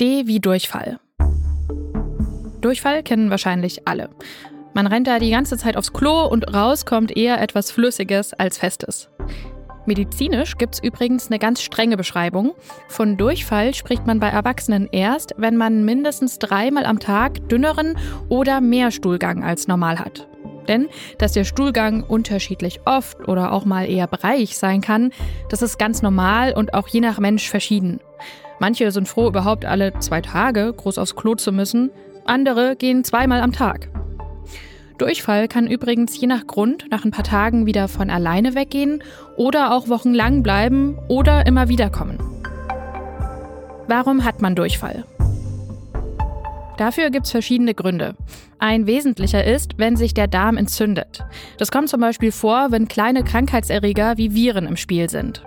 D wie Durchfall. Durchfall kennen wahrscheinlich alle. Man rennt da die ganze Zeit aufs Klo und raus kommt eher etwas Flüssiges als Festes. Medizinisch gibt es übrigens eine ganz strenge Beschreibung. Von Durchfall spricht man bei Erwachsenen erst, wenn man mindestens dreimal am Tag dünneren oder mehr Stuhlgang als normal hat. Denn dass der Stuhlgang unterschiedlich oft oder auch mal eher breiig sein kann, das ist ganz normal und auch je nach Mensch verschieden. Manche sind froh, überhaupt alle zwei Tage groß aufs Klo zu müssen, andere gehen zweimal am Tag. Durchfall kann übrigens je nach Grund nach ein paar Tagen wieder von alleine weggehen oder auch wochenlang bleiben oder immer wieder kommen. Warum hat man Durchfall? Dafür gibt es verschiedene Gründe. Ein wesentlicher ist, wenn sich der Darm entzündet. Das kommt zum Beispiel vor, wenn kleine Krankheitserreger wie Viren im Spiel sind.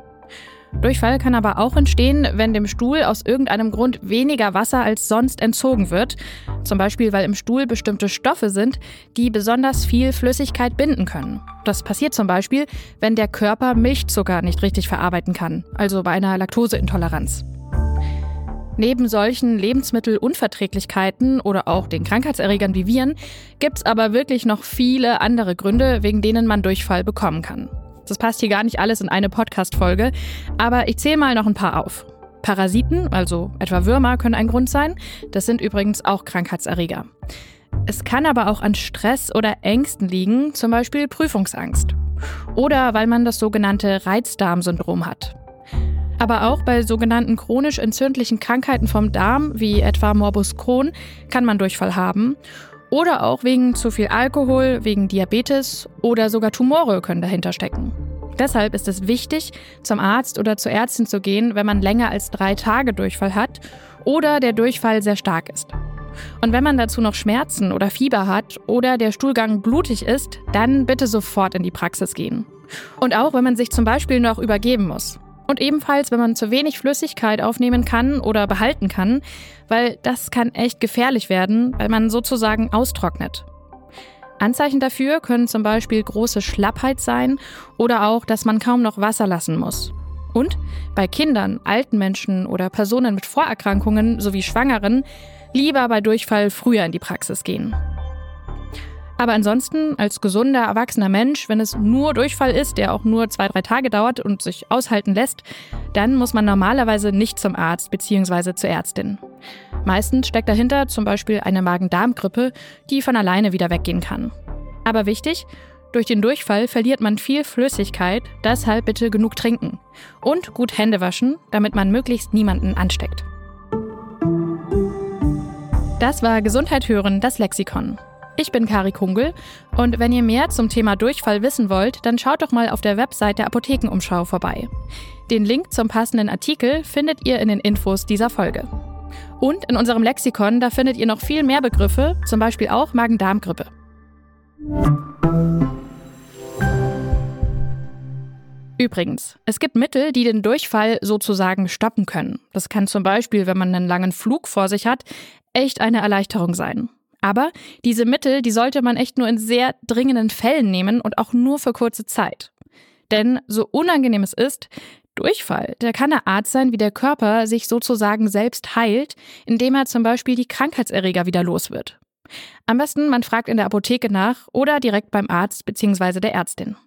Durchfall kann aber auch entstehen, wenn dem Stuhl aus irgendeinem Grund weniger Wasser als sonst entzogen wird. Zum Beispiel, weil im Stuhl bestimmte Stoffe sind, die besonders viel Flüssigkeit binden können. Das passiert zum Beispiel, wenn der Körper Milchzucker nicht richtig verarbeiten kann, also bei einer Laktoseintoleranz. Neben solchen Lebensmittelunverträglichkeiten oder auch den Krankheitserregern wie Viren gibt es aber wirklich noch viele andere Gründe, wegen denen man Durchfall bekommen kann. Das passt hier gar nicht alles in eine Podcast-Folge, aber ich zähle mal noch ein paar auf. Parasiten, also etwa Würmer, können ein Grund sein. Das sind übrigens auch Krankheitserreger. Es kann aber auch an Stress oder Ängsten liegen, zum Beispiel Prüfungsangst. Oder weil man das sogenannte Reizdarmsyndrom hat. Aber auch bei sogenannten chronisch entzündlichen Krankheiten vom Darm, wie etwa Morbus Crohn, kann man Durchfall haben. Oder auch wegen zu viel Alkohol, wegen Diabetes oder sogar Tumore können dahinter stecken. Deshalb ist es wichtig, zum Arzt oder zur Ärztin zu gehen, wenn man länger als drei Tage Durchfall hat oder der Durchfall sehr stark ist. Und wenn man dazu noch Schmerzen oder Fieber hat oder der Stuhlgang blutig ist, dann bitte sofort in die Praxis gehen. Und auch wenn man sich zum Beispiel noch übergeben muss. Und ebenfalls, wenn man zu wenig Flüssigkeit aufnehmen kann oder behalten kann, weil das kann echt gefährlich werden, weil man sozusagen austrocknet. Anzeichen dafür können zum Beispiel große Schlappheit sein oder auch, dass man kaum noch Wasser lassen muss. Und bei Kindern, alten Menschen oder Personen mit Vorerkrankungen sowie Schwangeren lieber bei Durchfall früher in die Praxis gehen. Aber ansonsten, als gesunder, erwachsener Mensch, wenn es nur Durchfall ist, der auch nur zwei, drei Tage dauert und sich aushalten lässt, dann muss man normalerweise nicht zum Arzt bzw. zur Ärztin. Meistens steckt dahinter zum Beispiel eine Magen-Darm-Grippe, die von alleine wieder weggehen kann. Aber wichtig, durch den Durchfall verliert man viel Flüssigkeit, deshalb bitte genug trinken. Und gut Hände waschen, damit man möglichst niemanden ansteckt. Das war Gesundheit hören, das Lexikon. Ich bin Kari Kungel und wenn ihr mehr zum Thema Durchfall wissen wollt, dann schaut doch mal auf der Website der Apothekenumschau vorbei. Den Link zum passenden Artikel findet ihr in den Infos dieser Folge. Und in unserem Lexikon, da findet ihr noch viel mehr Begriffe, zum Beispiel auch Magen-Darm-Grippe. Übrigens, es gibt Mittel, die den Durchfall sozusagen stoppen können. Das kann zum Beispiel, wenn man einen langen Flug vor sich hat, echt eine Erleichterung sein. Aber diese Mittel, die sollte man echt nur in sehr dringenden Fällen nehmen und auch nur für kurze Zeit. Denn so unangenehm es ist, Durchfall, der kann eine Art sein, wie der Körper sich sozusagen selbst heilt, indem er zum Beispiel die Krankheitserreger wieder los wird. Am besten, man fragt in der Apotheke nach oder direkt beim Arzt bzw. der Ärztin.